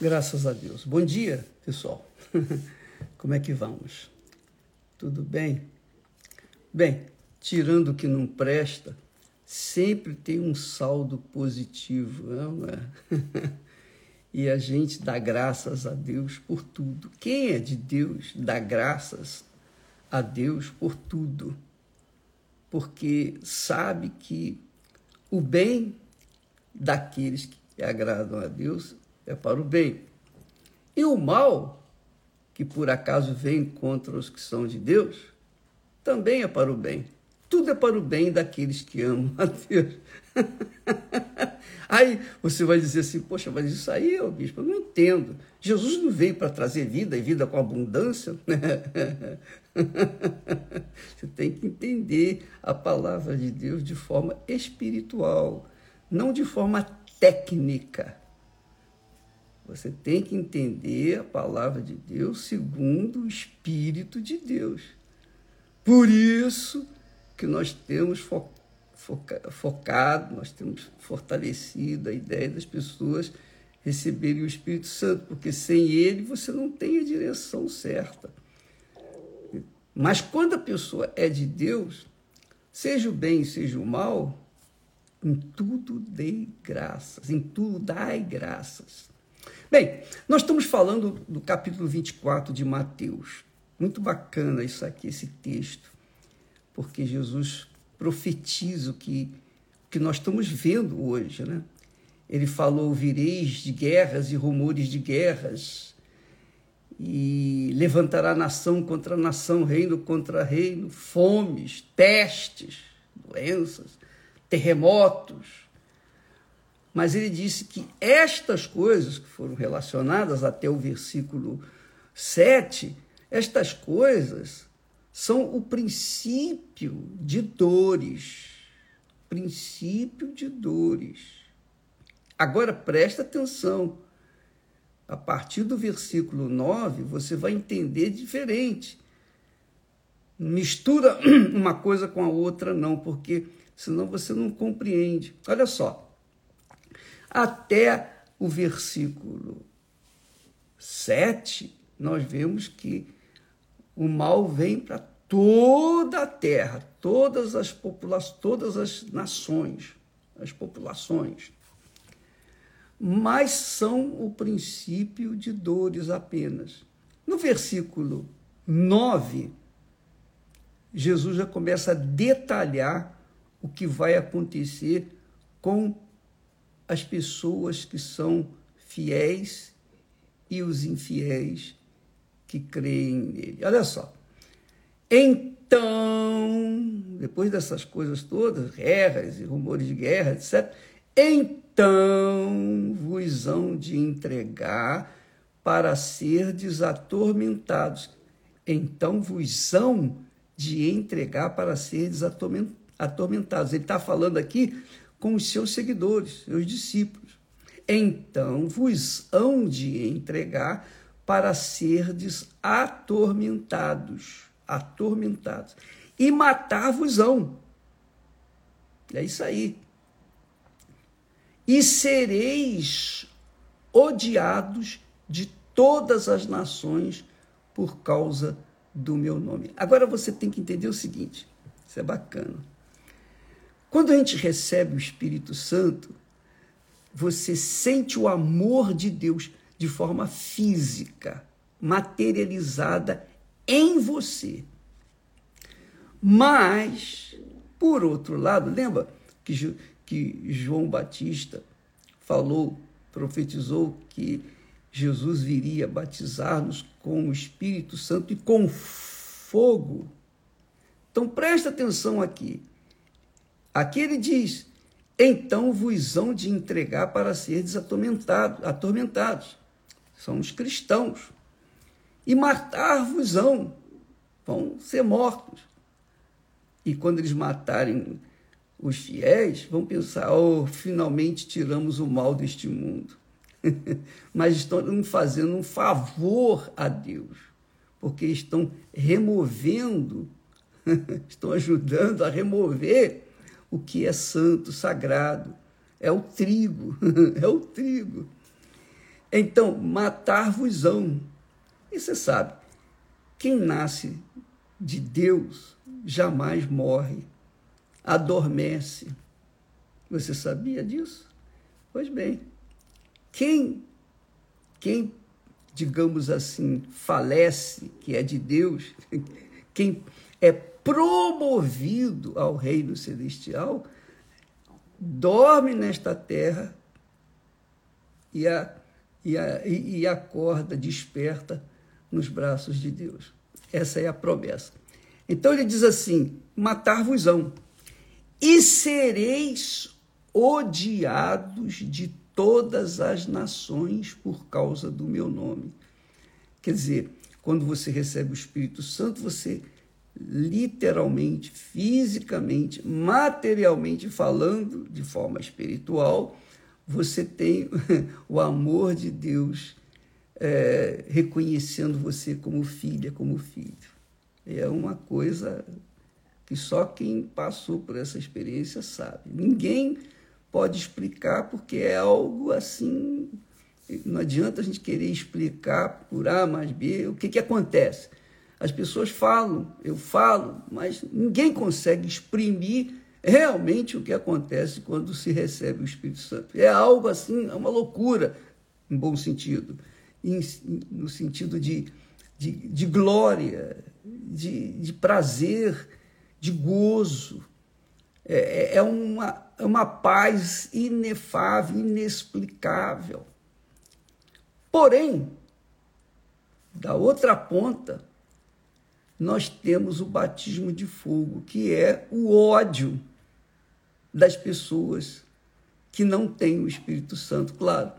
Graças a Deus. Bom dia, pessoal. Como é que vamos? Tudo bem? Bem, tirando o que não presta, sempre tem um saldo positivo, não é? e a gente dá graças a Deus por tudo. Quem é de Deus dá graças a Deus por tudo, porque sabe que o bem daqueles que agradam a Deus é para o bem. E o mal, que por acaso vem contra os que são de Deus, também é para o bem. Tudo é para o bem daqueles que amam a Deus. Aí você vai dizer assim, poxa, mas isso aí, ô bispo, eu não entendo. Jesus não veio para trazer vida e vida com abundância. Você tem que entender a palavra de Deus de forma espiritual, não de forma técnica. Você tem que entender a palavra de Deus segundo o Espírito de Deus. Por isso que nós temos fo foca focado, nós temos fortalecido a ideia das pessoas receberem o Espírito Santo, porque sem ele você não tem a direção certa. Mas quando a pessoa é de Deus, seja o bem, seja o mal, em tudo dê graças, em tudo dai graças. Bem, nós estamos falando do capítulo 24 de Mateus. Muito bacana isso aqui, esse texto, porque Jesus profetiza o que, que nós estamos vendo hoje. Né? Ele falou: vireis de guerras e rumores de guerras, e levantará nação contra nação, reino contra reino, fomes, pestes, doenças, terremotos mas ele disse que estas coisas que foram relacionadas até o versículo 7, estas coisas são o princípio de dores. Princípio de dores. Agora presta atenção. A partir do versículo 9, você vai entender diferente. Mistura uma coisa com a outra, não, porque senão você não compreende. Olha só até o versículo 7, nós vemos que o mal vem para toda a terra, todas as populações, todas as nações, as populações. Mas são o princípio de dores apenas. No versículo 9, Jesus já começa a detalhar o que vai acontecer com as pessoas que são fiéis e os infiéis que creem nele. Olha só. Então, depois dessas coisas todas, guerras e rumores de guerra, etc., então vos hão de entregar para ser desatormentados. Então vos hão de entregar para ser desatormentados. Ele está falando aqui com os seus seguidores, seus discípulos. Então vos hão de entregar para serdes atormentados, atormentados, e matar-vos-ão. É isso aí. E sereis odiados de todas as nações por causa do meu nome. Agora você tem que entender o seguinte: isso é bacana. Quando a gente recebe o Espírito Santo, você sente o amor de Deus de forma física, materializada em você. Mas, por outro lado, lembra que, que João Batista falou, profetizou que Jesus viria batizar-nos com o Espírito Santo e com fogo. Então presta atenção aqui. Aqui ele diz: então vos hão de entregar para ser atormentados, atormentados. São os cristãos. E matar-vos-ão, vão ser mortos. E quando eles matarem os fiéis, vão pensar: oh, finalmente tiramos o mal deste mundo. Mas estão fazendo um favor a Deus, porque estão removendo, estão ajudando a remover o que é santo, sagrado. É o trigo, é o trigo. Então, matar-vos-ão. E você sabe, quem nasce de Deus jamais morre, adormece. Você sabia disso? Pois bem, quem, quem, digamos assim, falece, que é de Deus, quem é promovido ao reino celestial, dorme nesta terra e, a, e, a, e acorda, desperta nos braços de Deus. Essa é a promessa. Então ele diz assim: matar-vos-ão, e sereis odiados de todas as nações por causa do meu nome. Quer dizer, quando você recebe o Espírito Santo, você literalmente, fisicamente, materialmente falando, de forma espiritual, você tem o amor de Deus é, reconhecendo você como filha, como filho. É uma coisa que só quem passou por essa experiência sabe. Ninguém pode explicar porque é algo assim. Não adianta a gente querer explicar por A mais B o que, que acontece. As pessoas falam, eu falo, mas ninguém consegue exprimir realmente o que acontece quando se recebe o Espírito Santo. É algo assim, é uma loucura, em bom sentido, no sentido de, de, de glória, de, de prazer, de gozo. É, é, é uma, é uma paz inefável, inexplicável. Porém, da outra ponta, nós temos o batismo de fogo, que é o ódio das pessoas que não têm o Espírito Santo, claro.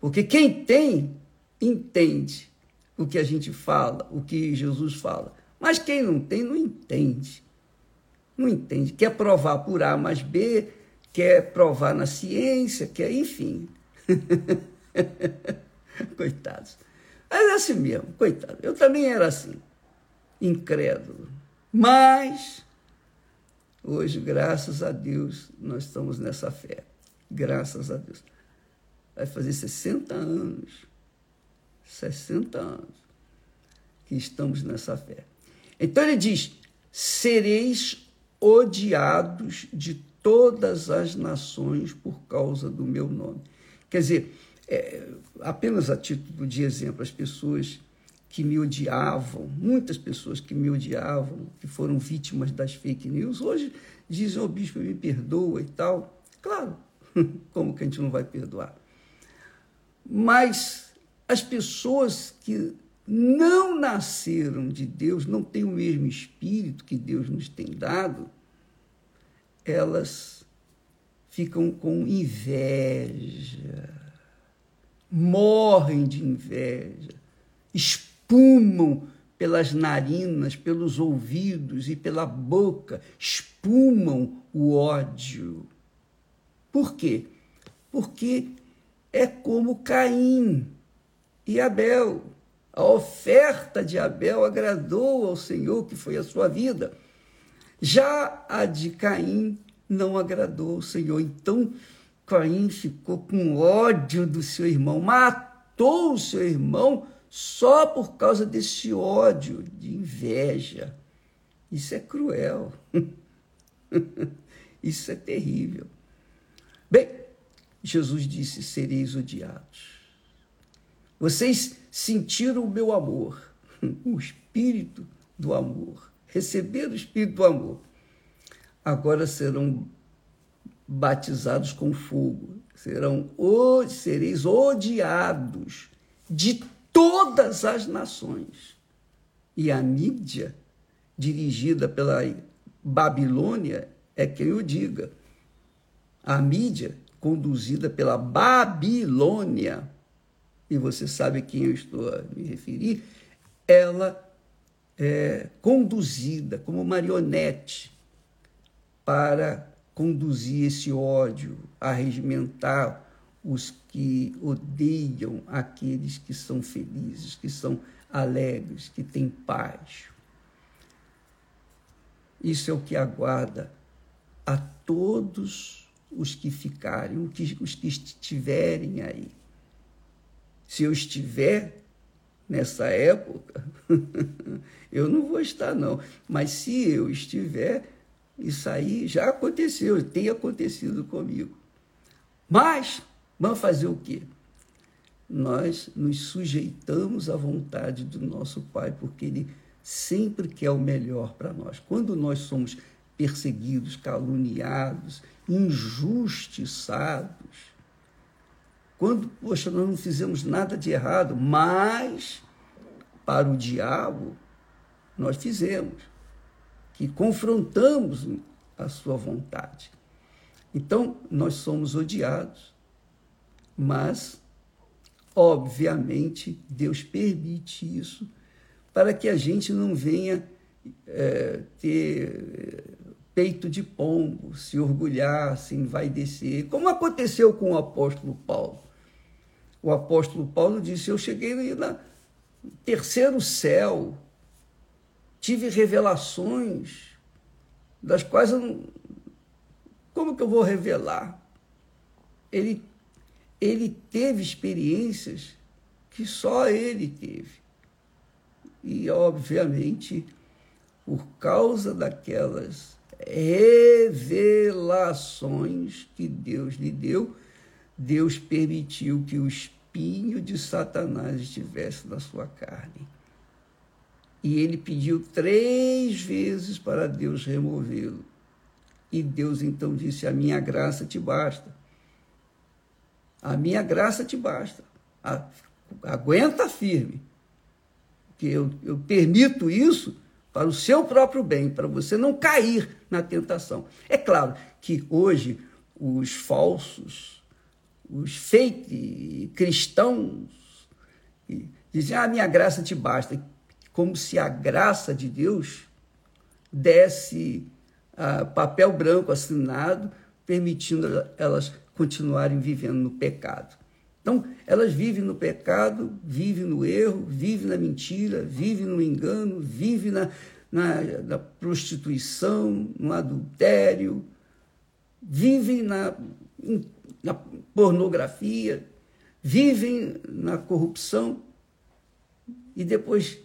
Porque quem tem, entende o que a gente fala, o que Jesus fala. Mas quem não tem, não entende. Não entende. Quer provar por A mais B, quer provar na ciência, quer, enfim. Coitados. Mas é assim mesmo, coitado. Eu também era assim incrédulo. Mas, hoje, graças a Deus, nós estamos nessa fé. Graças a Deus. Vai fazer 60 anos. 60 anos que estamos nessa fé. Então ele diz: sereis odiados de todas as nações por causa do meu nome. Quer dizer, é, apenas a título de exemplo, as pessoas que me odiavam, muitas pessoas que me odiavam, que foram vítimas das fake news, hoje dizem, o oh, bispo, me perdoa e tal. Claro, como que a gente não vai perdoar? Mas as pessoas que não nasceram de Deus, não têm o mesmo espírito que Deus nos tem dado, elas ficam com inveja, morrem de inveja, espumam pelas narinas, pelos ouvidos e pela boca, espumam o ódio. Por quê? Porque é como Caim e Abel. A oferta de Abel agradou ao Senhor, que foi a sua vida. Já a de Caim não agradou ao Senhor. Então, Caim ficou com ódio do seu irmão, matou o seu irmão só por causa desse ódio, de inveja. Isso é cruel. Isso é terrível. Bem, Jesus disse: sereis odiados. Vocês sentiram o meu amor, o espírito do amor, receberam o espírito do amor. Agora serão batizados com fogo, serão sereis odiados de todas as nações. E a mídia, dirigida pela Babilônia, é quem o diga. A mídia, conduzida pela Babilônia, e você sabe a quem eu estou a me referir, ela é conduzida como marionete para conduzir esse ódio, arregimentar os que odeiam aqueles que são felizes, que são alegres, que têm paz. Isso é o que aguarda a todos os que ficarem, os que estiverem aí. Se eu estiver nessa época, eu não vou estar, não. Mas se eu estiver, isso aí já aconteceu, tem acontecido comigo. Mas, vamos fazer o quê? Nós nos sujeitamos à vontade do nosso Pai, porque Ele sempre quer o melhor para nós. Quando nós somos perseguidos, caluniados, injustiçados, quando, poxa, nós não fizemos nada de errado, mas para o diabo nós fizemos, que confrontamos a sua vontade. Então, nós somos odiados, mas, obviamente, Deus permite isso para que a gente não venha é, ter peito de pombo, se orgulhar, se envaidecer, como aconteceu com o apóstolo Paulo. O apóstolo Paulo disse: Eu cheguei no terceiro céu, tive revelações, das quais eu não. Como que eu vou revelar? Ele, ele teve experiências que só ele teve. E, obviamente, por causa daquelas revelações que Deus lhe deu, Deus permitiu que o espinho de Satanás estivesse na sua carne. E ele pediu três vezes para Deus removê-lo. E Deus então disse: A minha graça te basta. A minha graça te basta. Aguenta firme. Que eu, eu permito isso para o seu próprio bem, para você não cair na tentação. É claro que hoje os falsos, os fake cristãos dizem: "Ah, minha graça te basta", como se a graça de Deus desse ah, papel branco assinado, permitindo elas continuarem vivendo no pecado. Então, elas vivem no pecado, vivem no erro, vivem na mentira, vivem no engano, vivem na, na, na prostituição, no adultério, vivem na, na pornografia, vivem na corrupção e depois,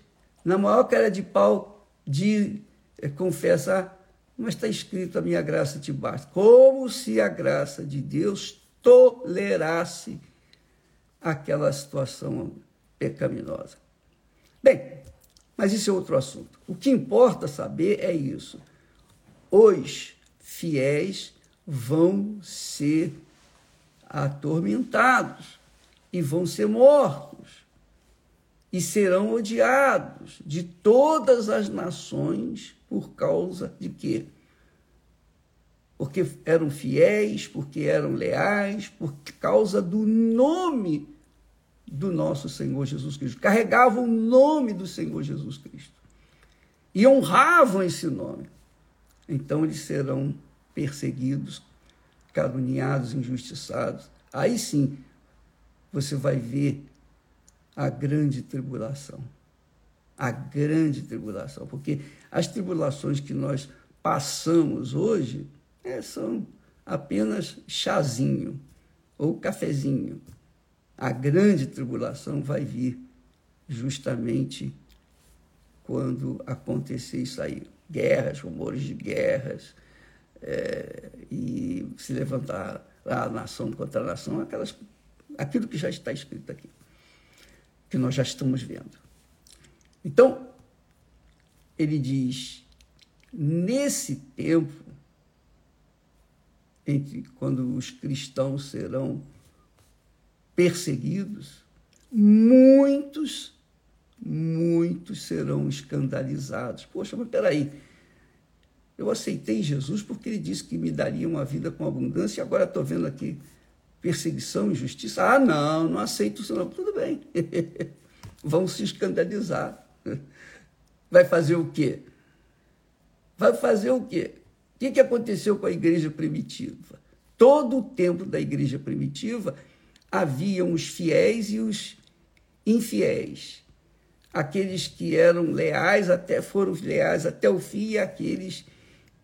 na maior cara de pau, de é, confessar, mas está escrito: a minha graça te basta. Como se a graça de Deus tolerasse aquela situação pecaminosa. Bem, mas isso é outro assunto. O que importa saber é isso. Os fiéis vão ser atormentados e vão ser mortos e serão odiados de todas as nações por causa de quê? porque eram fiéis, porque eram leais, por causa do nome do nosso Senhor Jesus Cristo. Carregavam o nome do Senhor Jesus Cristo e honravam esse nome. Então eles serão perseguidos, caluniados, injustiçados. Aí sim você vai ver a grande tribulação. A grande tribulação, porque as tribulações que nós passamos hoje é, são apenas chazinho ou cafezinho. A grande tribulação vai vir justamente quando acontecer isso aí. Guerras, rumores de guerras, é, e se levantar a nação contra a nação, aquelas, aquilo que já está escrito aqui, que nós já estamos vendo. Então, ele diz: nesse tempo, entre quando os cristãos serão perseguidos, muitos, muitos serão escandalizados. Poxa, mas peraí, eu aceitei Jesus porque ele disse que me daria uma vida com abundância e agora estou vendo aqui perseguição, injustiça. Ah, não, não aceito isso não. Tudo bem. Vão se escandalizar. Vai fazer o quê? Vai fazer o quê? O que, que aconteceu com a igreja primitiva? Todo o tempo da igreja primitiva haviam os fiéis e os infiéis. Aqueles que eram leais até foram leais até o fim e aqueles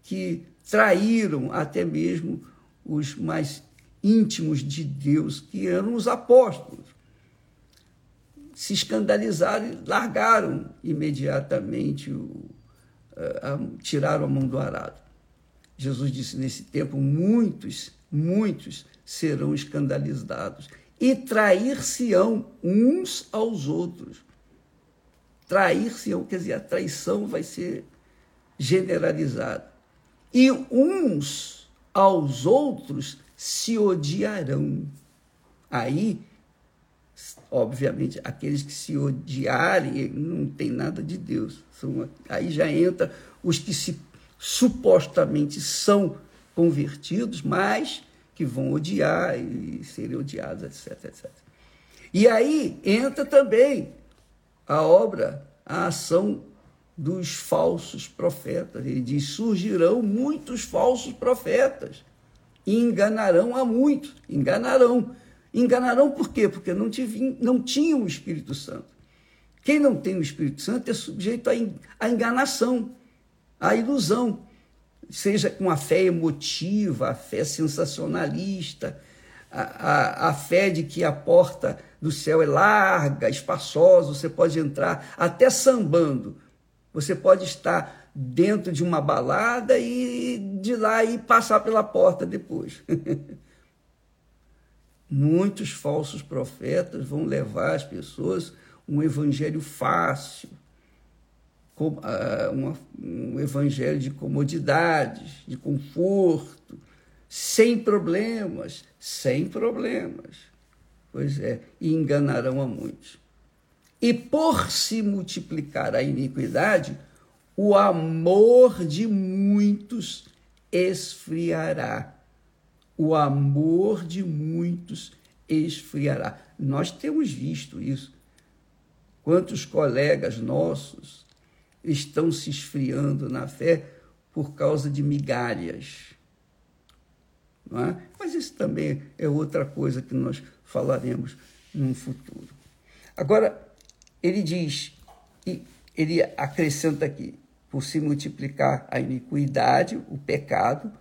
que traíram até mesmo os mais íntimos de Deus, que eram os apóstolos. Se escandalizaram e largaram imediatamente, o, a, a, tiraram a mão do arado. Jesus disse: nesse tempo, muitos, muitos serão escandalizados e trair-se-ão uns aos outros. Trair-se-ão, quer dizer, a traição vai ser generalizada. E uns aos outros se odiarão. Aí, obviamente, aqueles que se odiarem não tem nada de Deus. São, aí já entra os que se supostamente são convertidos, mas que vão odiar e serem odiados, etc, etc. E aí entra também a obra, a ação dos falsos profetas. Ele diz: surgirão muitos falsos profetas e enganarão a muitos. Enganarão. Enganarão por quê? Porque não, tive, não tinham o Espírito Santo. Quem não tem o Espírito Santo é sujeito à enganação, à ilusão seja com a fé emotiva, a fé sensacionalista, a, a, a, fé de que a porta do céu é larga, espaçosa, você pode entrar até sambando. Você pode estar dentro de uma balada e de lá e passar pela porta depois. Muitos falsos profetas vão levar as pessoas um evangelho fácil, um evangelho de comodidades, de conforto, sem problemas, sem problemas. Pois é, e enganarão a muitos. E por se multiplicar a iniquidade, o amor de muitos esfriará. O amor de muitos esfriará. Nós temos visto isso. Quantos colegas nossos estão se esfriando na fé por causa de migalhas. É? Mas isso também é outra coisa que nós falaremos no futuro. Agora, ele diz, e ele acrescenta aqui, por se multiplicar a iniquidade, o pecado,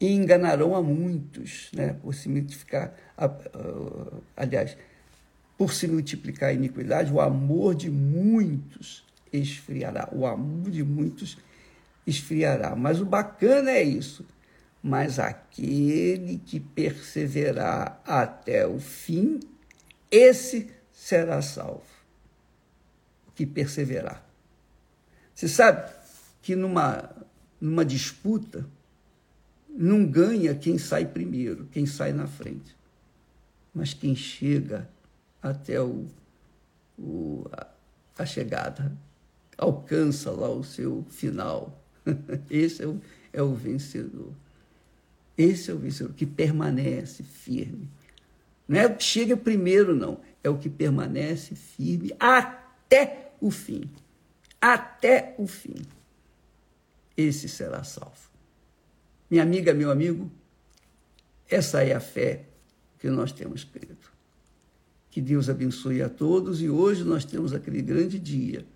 e enganarão a muitos, né? por se multiplicar, aliás, por se multiplicar a iniquidade, o amor de muitos esfriará. O amor de muitos esfriará. Mas o bacana é isso. Mas aquele que perseverar até o fim, esse será salvo. Que perseverar. Você sabe que numa, numa disputa, não ganha quem sai primeiro, quem sai na frente, mas quem chega até o, o a, chegada alcança lá o seu final. Esse é o, é o vencedor. Esse é o vencedor que permanece firme. Não é o que chega primeiro, não. É o que permanece firme até o fim. Até o fim. Esse será salvo. Minha amiga, meu amigo, essa é a fé que nós temos crido. Que Deus abençoe a todos e hoje nós temos aquele grande dia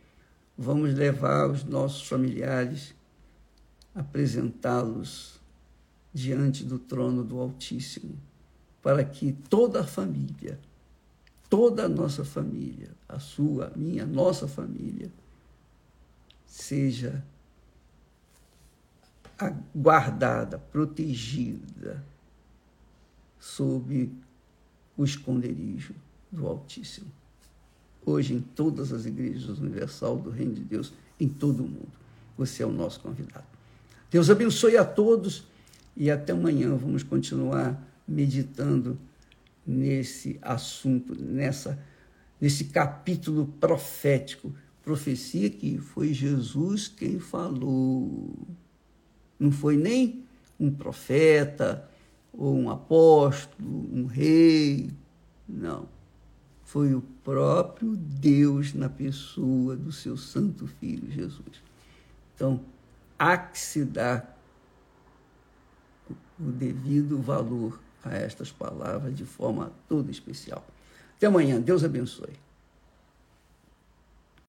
vamos levar os nossos familiares, apresentá-los diante do trono do Altíssimo, para que toda a família, toda a nossa família, a sua, a minha, a nossa família, seja guardada, protegida sob o esconderijo do Altíssimo hoje em todas as igrejas universal do Reino de Deus, em todo o mundo. Você é o nosso convidado. Deus abençoe a todos e até amanhã vamos continuar meditando nesse assunto, nessa nesse capítulo profético, profecia que foi Jesus quem falou. Não foi nem um profeta ou um apóstolo, um rei, não foi o próprio Deus na pessoa do seu Santo Filho Jesus. Então, há que se dar o devido valor a estas palavras de forma toda especial. Até amanhã. Deus abençoe.